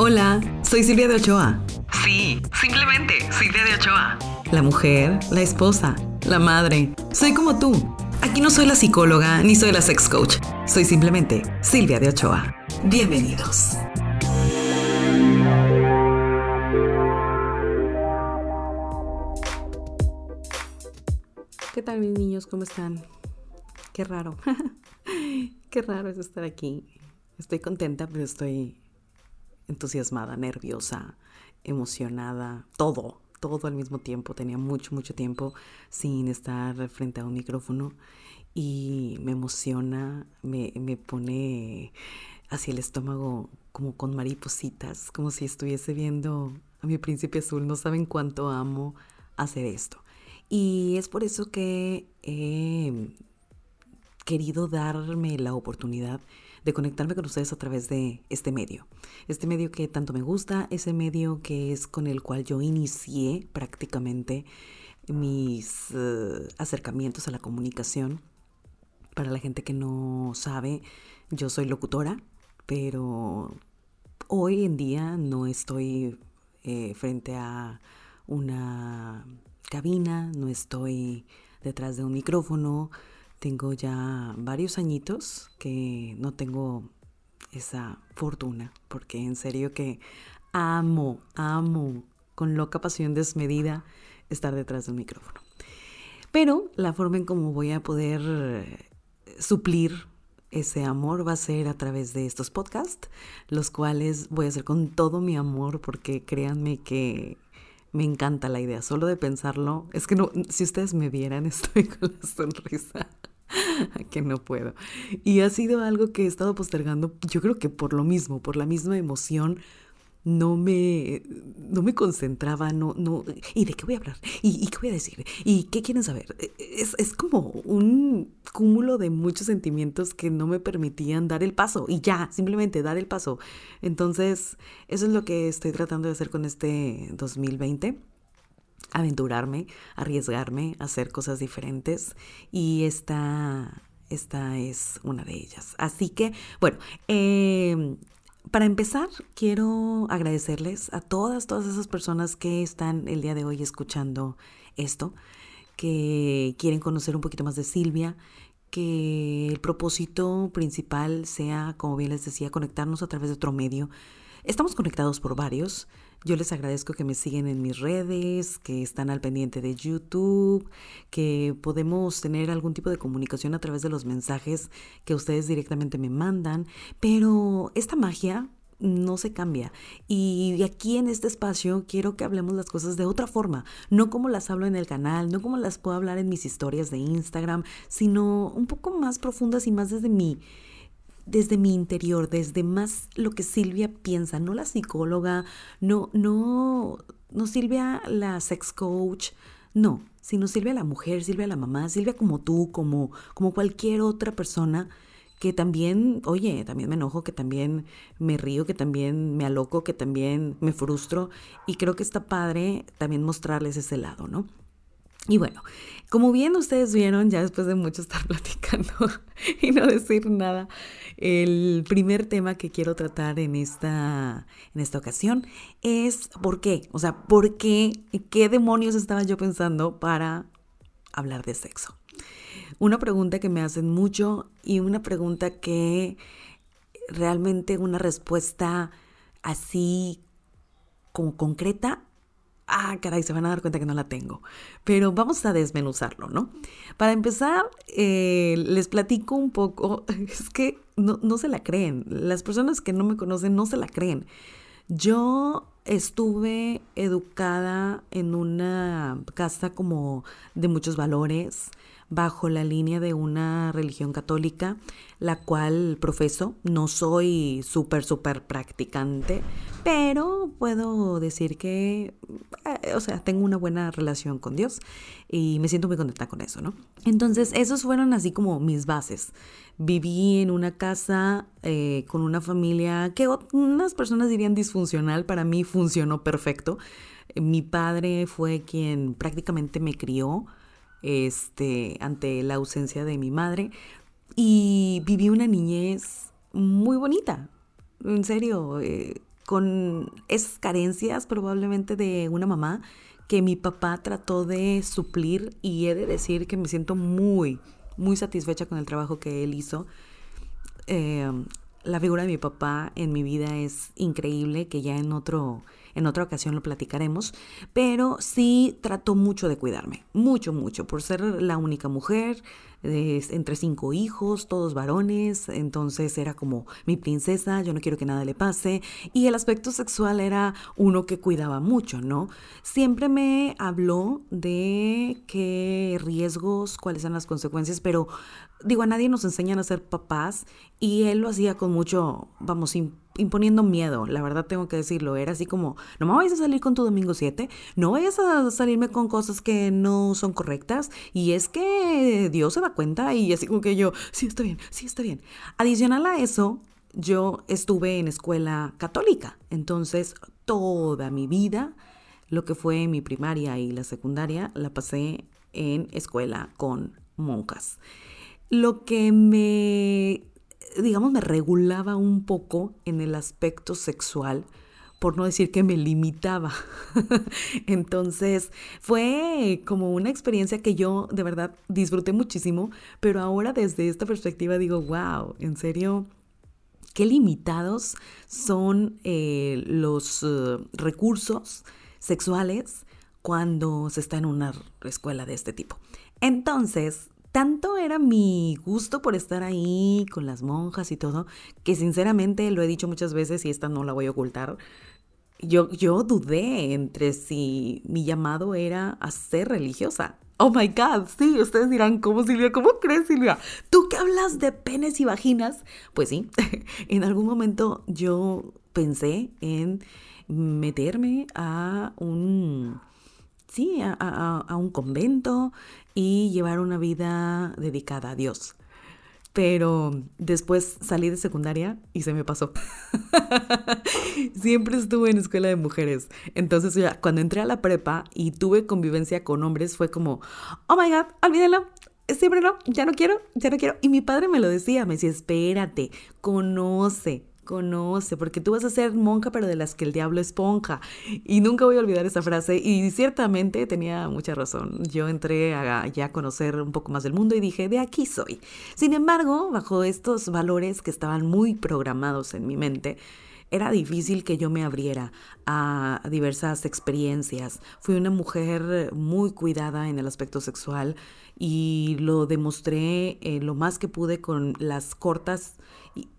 Hola, soy Silvia de Ochoa. Sí, simplemente Silvia de Ochoa. La mujer, la esposa, la madre. Soy como tú. Aquí no soy la psicóloga ni soy la sex coach. Soy simplemente Silvia de Ochoa. Bienvenidos. ¿Qué tal mis niños? ¿Cómo están? Qué raro. Qué raro es estar aquí. Estoy contenta, pero estoy entusiasmada, nerviosa, emocionada, todo, todo al mismo tiempo. Tenía mucho, mucho tiempo sin estar frente a un micrófono y me emociona, me, me pone hacia el estómago como con maripositas, como si estuviese viendo a mi príncipe azul. No saben cuánto amo hacer esto. Y es por eso que he querido darme la oportunidad de conectarme con ustedes a través de este medio. Este medio que tanto me gusta, ese medio que es con el cual yo inicié prácticamente mis eh, acercamientos a la comunicación. Para la gente que no sabe, yo soy locutora, pero hoy en día no estoy eh, frente a una cabina, no estoy detrás de un micrófono, tengo ya varios añitos que no tengo esa fortuna, porque en serio que amo, amo con loca pasión desmedida estar detrás de un micrófono. Pero la forma en cómo voy a poder eh, suplir ese amor va a ser a través de estos podcasts, los cuales voy a hacer con todo mi amor, porque créanme que me encanta la idea. Solo de pensarlo, es que no, si ustedes me vieran, estoy con la sonrisa que no puedo. Y ha sido algo que he estado postergando, yo creo que por lo mismo, por la misma emoción, no me, no me concentraba, no, no, ¿y de qué voy a hablar? ¿Y, qué voy a decir? ¿Y qué quieren saber? Es, es, como un cúmulo de muchos sentimientos que no me permitían dar el paso y ya, simplemente dar el paso. Entonces, eso es lo que estoy tratando de hacer con este 2020 aventurarme, arriesgarme, hacer cosas diferentes y esta, esta es una de ellas. Así que, bueno, em, para empezar, quiero agradecerles a todas, todas esas personas que están el día de hoy escuchando esto, que quieren conocer un poquito más de Silvia, que el propósito principal sea, como bien les decía, conectarnos a través de otro medio. Estamos conectados por varios, yo les agradezco que me siguen en mis redes, que están al pendiente de YouTube, que podemos tener algún tipo de comunicación a través de los mensajes que ustedes directamente me mandan, pero esta magia no se cambia. Y aquí en este espacio quiero que hablemos las cosas de otra forma, no como las hablo en el canal, no como las puedo hablar en mis historias de Instagram, sino un poco más profundas y más desde mi desde mi interior, desde más lo que Silvia piensa, no la psicóloga, no, no, no Silvia la sex coach, no, sino Silvia la mujer, Silvia la mamá, Silvia como tú, como, como cualquier otra persona que también, oye, también me enojo, que también me río, que también me aloco, que también me frustro y creo que está padre también mostrarles ese lado, ¿no? Y bueno, como bien ustedes vieron, ya después de mucho estar platicando y no decir nada, el primer tema que quiero tratar en esta, en esta ocasión es por qué. O sea, ¿por qué? ¿Qué demonios estaba yo pensando para hablar de sexo? Una pregunta que me hacen mucho y una pregunta que realmente una respuesta así como concreta ah, caray, se van a dar cuenta que no la tengo. Pero vamos a desmenuzarlo, ¿no? Para empezar, eh, les platico un poco, es que no, no se la creen, las personas que no me conocen no se la creen. Yo estuve educada en una casa como de muchos valores, bajo la línea de una religión católica, la cual profeso. No soy súper, súper practicante, pero puedo decir que, eh, o sea, tengo una buena relación con Dios y me siento muy contenta con eso, ¿no? Entonces, esos fueron así como mis bases. Viví en una casa eh, con una familia que unas personas dirían disfuncional, para mí funcionó perfecto. Mi padre fue quien prácticamente me crió este, ante la ausencia de mi madre y viví una niñez muy bonita. En serio, eh, con esas carencias probablemente de una mamá que mi papá trató de suplir y he de decir que me siento muy, muy satisfecha con el trabajo que él hizo. Eh, la figura de mi papá en mi vida es increíble, que ya en otro en otra ocasión lo platicaremos, pero sí trató mucho de cuidarme, mucho, mucho, por ser la única mujer, entre cinco hijos, todos varones, entonces era como mi princesa, yo no quiero que nada le pase, y el aspecto sexual era uno que cuidaba mucho, ¿no? Siempre me habló de qué riesgos, cuáles eran las consecuencias, pero digo, a nadie nos enseñan a ser papás y él lo hacía con mucho, vamos, imponiendo miedo, la verdad tengo que decirlo, era así como, no me vayas a salir con tu domingo 7, no vayas a salirme con cosas que no son correctas y es que Dios se da cuenta y así como que yo, sí, está bien, sí, está bien. Adicional a eso, yo estuve en escuela católica, entonces toda mi vida, lo que fue mi primaria y la secundaria, la pasé en escuela con monjas lo que me, digamos, me regulaba un poco en el aspecto sexual, por no decir que me limitaba. Entonces fue como una experiencia que yo de verdad disfruté muchísimo, pero ahora desde esta perspectiva digo, wow, en serio, qué limitados son eh, los eh, recursos sexuales cuando se está en una escuela de este tipo. Entonces, tanto era mi gusto por estar ahí con las monjas y todo, que sinceramente lo he dicho muchas veces y esta no la voy a ocultar. Yo, yo dudé entre si mi llamado era a ser religiosa. Oh my God, sí, ustedes dirán, ¿cómo Silvia? ¿Cómo crees Silvia? ¿Tú que hablas de penes y vaginas? Pues sí, en algún momento yo pensé en meterme a un sí, a, un convento y llevar una vida dedicada a Dios. Pero después salí de secundaria y se me pasó. Siempre estuve en escuela de mujeres. Entonces cuando entré a la prepa y tuve convivencia con hombres fue como, oh my god, olvídalo, siempre no, ya no quiero, ya no quiero. Y mi padre me lo decía, me decía, espérate, conoce, conoce, porque tú vas a ser monja, pero de las que el diablo esponja. Y nunca voy a olvidar esa frase. Y ciertamente tenía mucha razón. Yo entré a ya conocer un poco más del mundo y dije, de aquí soy. Sin embargo, bajo estos valores que estaban muy programados en mi mente, era difícil que yo me abriera a diversas experiencias. Fui una mujer muy cuidada en el aspecto sexual y lo demostré eh, lo más que pude con las cortas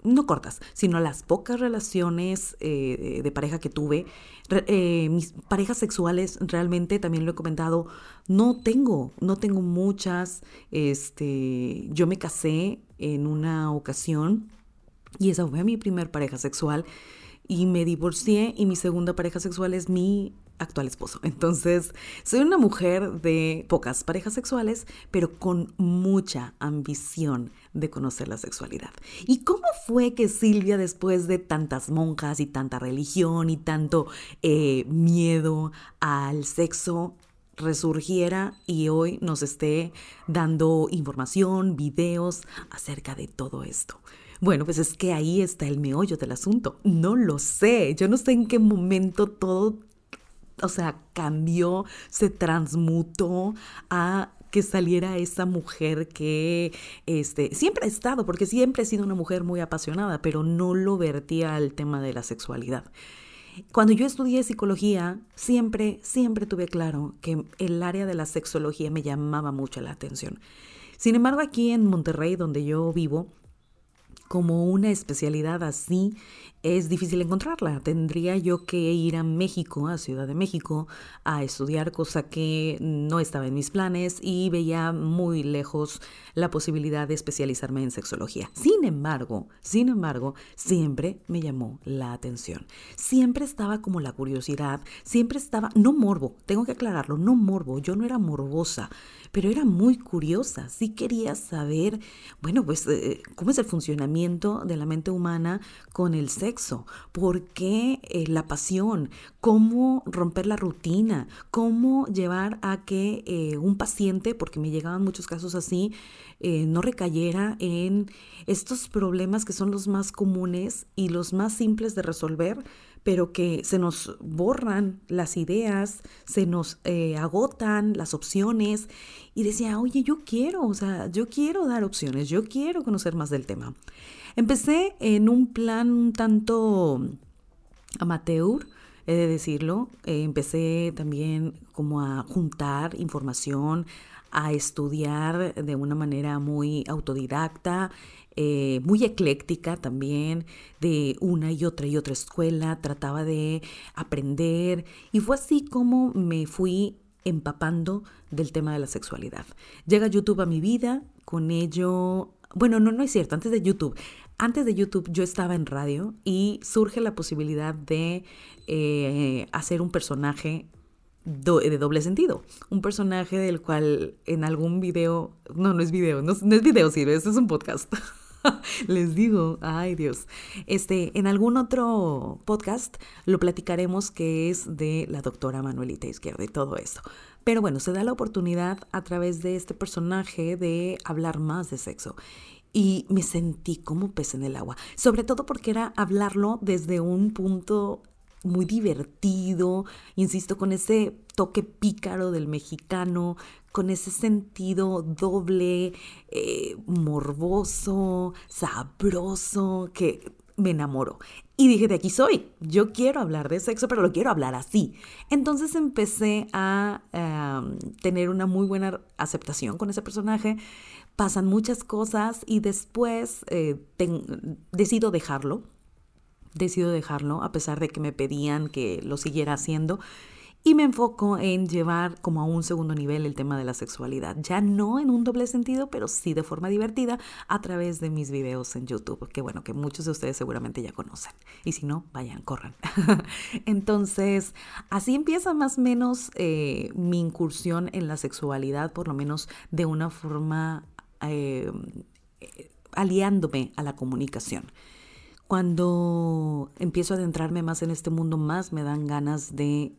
no cortas, sino las pocas relaciones eh, de pareja que tuve. Eh, mis parejas sexuales, realmente también lo he comentado, no tengo, no tengo muchas. Este, yo me casé en una ocasión y esa fue mi primer pareja sexual y me divorcié y mi segunda pareja sexual es mi actual esposo. Entonces, soy una mujer de pocas parejas sexuales, pero con mucha ambición de conocer la sexualidad. ¿Y cómo fue que Silvia, después de tantas monjas y tanta religión y tanto eh, miedo al sexo, resurgiera y hoy nos esté dando información, videos acerca de todo esto? Bueno, pues es que ahí está el meollo del asunto. No lo sé. Yo no sé en qué momento todo o sea, cambió, se transmutó a que saliera esa mujer que este, siempre ha estado, porque siempre he sido una mujer muy apasionada, pero no lo vertía al tema de la sexualidad. Cuando yo estudié psicología, siempre, siempre tuve claro que el área de la sexología me llamaba mucho la atención. Sin embargo, aquí en Monterrey, donde yo vivo, como una especialidad así es difícil encontrarla. Tendría yo que ir a México, a Ciudad de México, a estudiar, cosa que no estaba en mis planes y veía muy lejos la posibilidad de especializarme en sexología. Sin embargo, sin embargo, siempre me llamó la atención. Siempre estaba como la curiosidad, siempre estaba, no morbo, tengo que aclararlo, no morbo, yo no era morbosa, pero era muy curiosa, sí quería saber, bueno, pues, eh, cómo es el funcionamiento de la mente humana con el sexo, por qué eh, la pasión, cómo romper la rutina, cómo llevar a que eh, un paciente, porque me llegaban muchos casos así, no recayera en estos problemas que son los más comunes y los más simples de resolver, pero que se nos borran las ideas, se nos eh, agotan las opciones y decía, oye, yo quiero, o sea, yo quiero dar opciones, yo quiero conocer más del tema. Empecé en un plan un tanto amateur, he de decirlo. Eh, empecé también como a juntar información, a estudiar de una manera muy autodidacta, eh, muy ecléctica también, de una y otra y otra escuela, trataba de aprender y fue así como me fui empapando del tema de la sexualidad. Llega YouTube a mi vida, con ello, bueno, no, no es cierto, antes de YouTube, antes de YouTube yo estaba en radio y surge la posibilidad de eh, hacer un personaje de doble sentido. Un personaje del cual en algún video, no, no es video, no, es video, sirve, esto es un podcast. Les digo, ay Dios. Este, en algún otro podcast lo platicaremos que es de la doctora Manuelita Izquierda y todo eso. Pero bueno, se da la oportunidad a través de este personaje de hablar más de sexo y me sentí como pez en el agua, sobre todo porque era hablarlo desde un punto muy divertido, insisto, con ese toque pícaro del mexicano, con ese sentido doble, eh, morboso, sabroso, que me enamoró. Y dije, de aquí soy, yo quiero hablar de sexo, pero lo quiero hablar así. Entonces empecé a em, tener una muy buena aceptación con ese personaje pasan muchas cosas y después eh, decido dejarlo. Decido dejarlo a pesar de que me pedían que lo siguiera haciendo y me enfoco en llevar como a un segundo nivel el tema de la sexualidad. Ya no en un doble sentido, pero sí de forma divertida a través de mis videos en YouTube, que bueno, que muchos de ustedes seguramente ya conocen. Y si no, vayan, corran. Entonces, así empieza más o menos eh, mi incursión en la sexualidad, por lo menos de una forma eh, aliándome a la comunicación. Cuando empiezo a adentrarme más en este mundo, más me dan ganas de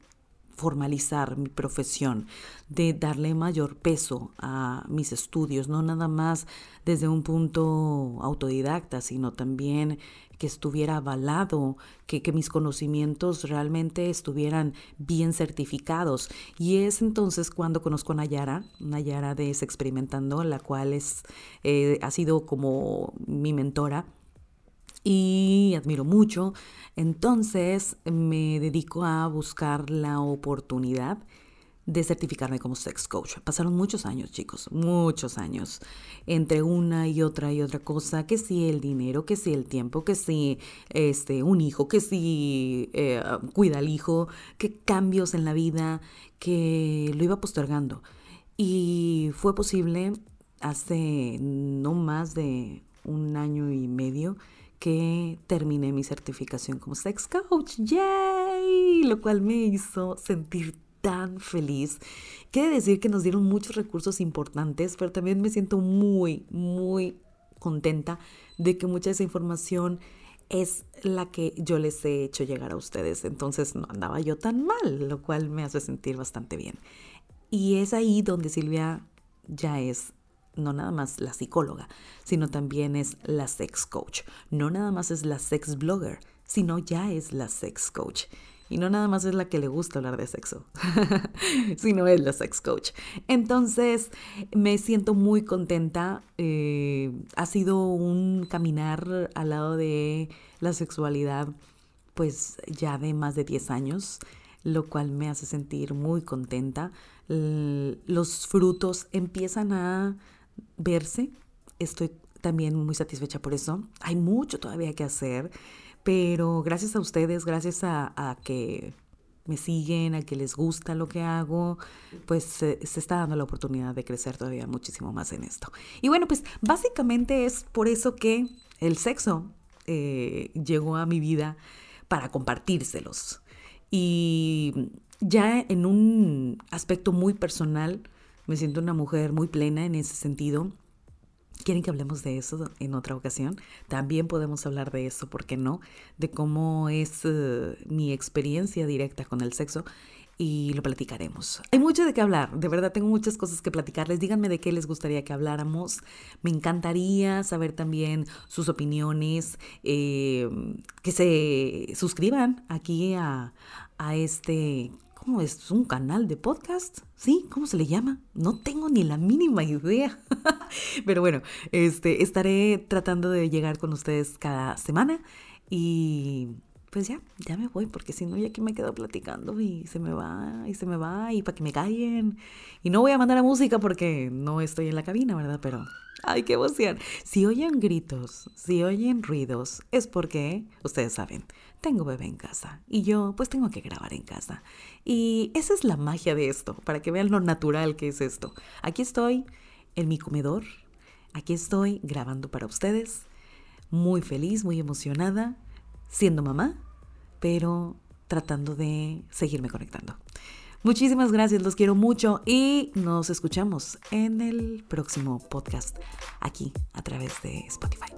formalizar mi profesión, de darle mayor peso a mis estudios, no nada más desde un punto autodidacta, sino también que estuviera avalado, que, mis conocimientos realmente estuvieran bien certificados. Y es entonces cuando conozco a Nayara, Nayara de Experimentando, la cual es, eh, ha sido como mi mentora y admiro mucho. Entonces me dedico a buscar la oportunidad de certificarme como sex coach. Pasaron muchos años, chicos, muchos años, entre una y otra y otra cosa, que si el dinero, que si el tiempo, que si este, un hijo, que si eh, cuida al hijo, que cambios en la vida, que lo iba postergando. Y fue posible hace no más de un año y medio que terminé mi certificación como sex coach, ¡yay! Lo cual me hizo sentir tan feliz. Quiere decir que nos dieron muchos recursos importantes, pero también me siento muy, muy contenta de que mucha de esa información es la que yo les he hecho llegar a ustedes. Entonces no andaba yo tan mal, lo cual me hace sentir bastante bien. Y es ahí donde Silvia ya es no nada más la psicóloga, sino también es la sex coach. No nada más es la sex blogger, sino ya es la sex coach. Y no nada más es la que le gusta hablar de sexo, sino es la sex coach. Entonces, me siento muy contenta. Eh, ha sido un caminar al lado de la sexualidad, pues ya de más de 10 años, lo cual me hace sentir muy contenta. Los frutos empiezan a verse. Estoy también muy satisfecha por eso. Hay mucho todavía que hacer, pero gracias a ustedes, gracias a, que me siguen, a que les gusta lo que hago, pues se está dando la oportunidad de crecer todavía muchísimo más en esto. Y bueno, pues básicamente es por eso que el sexo eh, llegó a mi vida para compartírselos. Y ya en un aspecto muy personal, me siento una mujer muy plena en ese sentido. ¿Quieren que hablemos de eso en otra ocasión? También podemos hablar de eso, ¿por qué no? De cómo es eh, mi experiencia directa con el sexo y lo platicaremos. Hay mucho de qué hablar, de verdad tengo muchas cosas que platicarles. Díganme de qué les gustaría que habláramos. Me encantaría saber también sus opiniones, eh, que se suscriban aquí a, a este ¿Cómo es? ¿Un canal de podcast? ¿Sí? ¿Cómo se le llama? No tengo ni la mínima idea. Pero bueno, este, estaré tratando de llegar con ustedes cada semana y pues ya, ya me voy, porque si no, ya aquí me quedo platicando y se me va, y se me va, y para que me callen. Y no voy a mandar a música porque no estoy en la cabina, ¿verdad? Pero, ay, qué emoción. Si oyen gritos, si oyen ruidos, es porque, ustedes saben, tengo bebé en casa y yo pues tengo que grabar en casa. Y esa es la magia de esto, para que vean lo natural que es esto. Aquí estoy en mi comedor, aquí estoy grabando para ustedes, muy feliz, muy emocionada, siendo mamá, pero tratando de seguirme conectando. Muchísimas gracias, los quiero mucho y nos escuchamos en el próximo podcast aquí a través de Spotify.